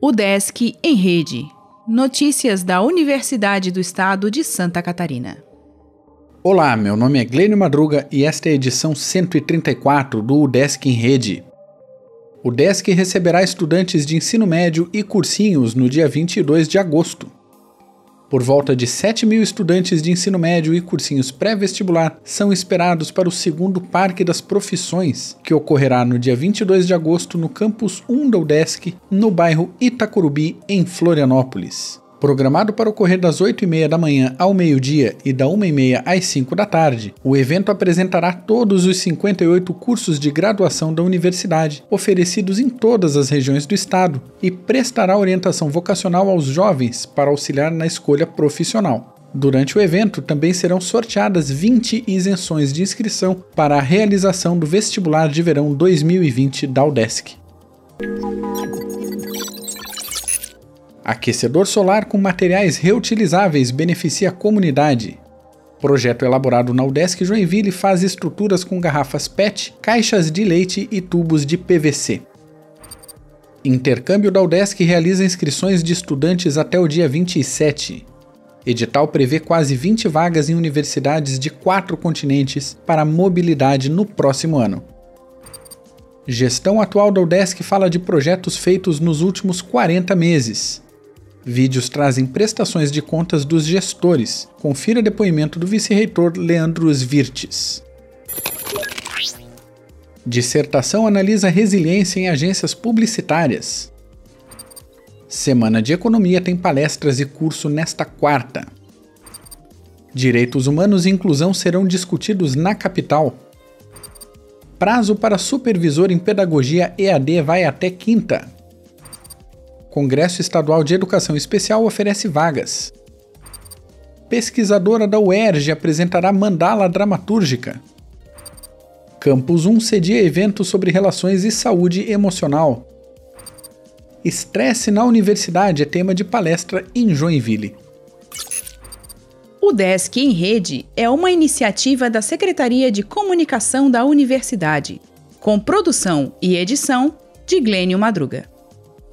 O Desk em Rede. Notícias da Universidade do Estado de Santa Catarina. Olá, meu nome é Glênio Madruga e esta é a edição 134 do Desk em Rede. O Desk receberá estudantes de ensino médio e cursinhos no dia 22 de agosto. Por volta de 7 mil estudantes de ensino médio e cursinhos pré-vestibular são esperados para o segundo Parque das Profissões, que ocorrerá no dia 22 de agosto no campus 1 da UDESC, no bairro Itacurubi, em Florianópolis. Programado para ocorrer das 8h30 da manhã ao meio-dia e da 1h30 às 5 da tarde, o evento apresentará todos os 58 cursos de graduação da universidade, oferecidos em todas as regiões do estado, e prestará orientação vocacional aos jovens para auxiliar na escolha profissional. Durante o evento, também serão sorteadas 20 isenções de inscrição para a realização do vestibular de verão 2020 da UDESC. Aquecedor solar com materiais reutilizáveis beneficia a comunidade. Projeto elaborado na UDESC Joinville faz estruturas com garrafas PET, caixas de leite e tubos de PVC. Intercâmbio da UDESC realiza inscrições de estudantes até o dia 27. Edital prevê quase 20 vagas em universidades de quatro continentes para mobilidade no próximo ano. Gestão atual da UDESC fala de projetos feitos nos últimos 40 meses. Vídeos trazem prestações de contas dos gestores. Confira depoimento do vice-reitor Leandro Svirtes. Dissertação analisa resiliência em agências publicitárias. Semana de Economia tem palestras e curso nesta quarta. Direitos humanos e inclusão serão discutidos na capital. Prazo para supervisor em pedagogia EAD vai até quinta. Congresso Estadual de Educação Especial oferece vagas. Pesquisadora da UERJ apresentará mandala dramatúrgica. Campus 1 cedia evento sobre relações e saúde emocional. Estresse na universidade é tema de palestra em Joinville. O Desk em Rede é uma iniciativa da Secretaria de Comunicação da Universidade, com produção e edição de Glênio Madruga.